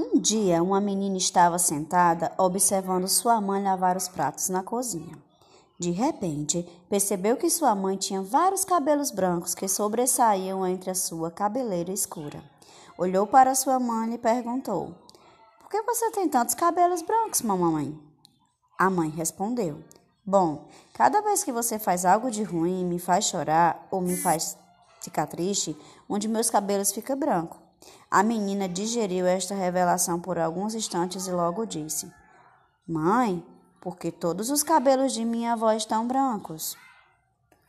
Um dia, uma menina estava sentada observando sua mãe lavar os pratos na cozinha. De repente, percebeu que sua mãe tinha vários cabelos brancos que sobressaíam entre a sua cabeleira escura. Olhou para sua mãe e perguntou: Por que você tem tantos cabelos brancos, mamãe? A mãe respondeu: Bom, cada vez que você faz algo de ruim, me faz chorar ou me faz ficar triste, onde meus cabelos ficam brancos. A menina digeriu esta revelação por alguns instantes e logo disse: Mãe, porque todos os cabelos de minha avó estão brancos.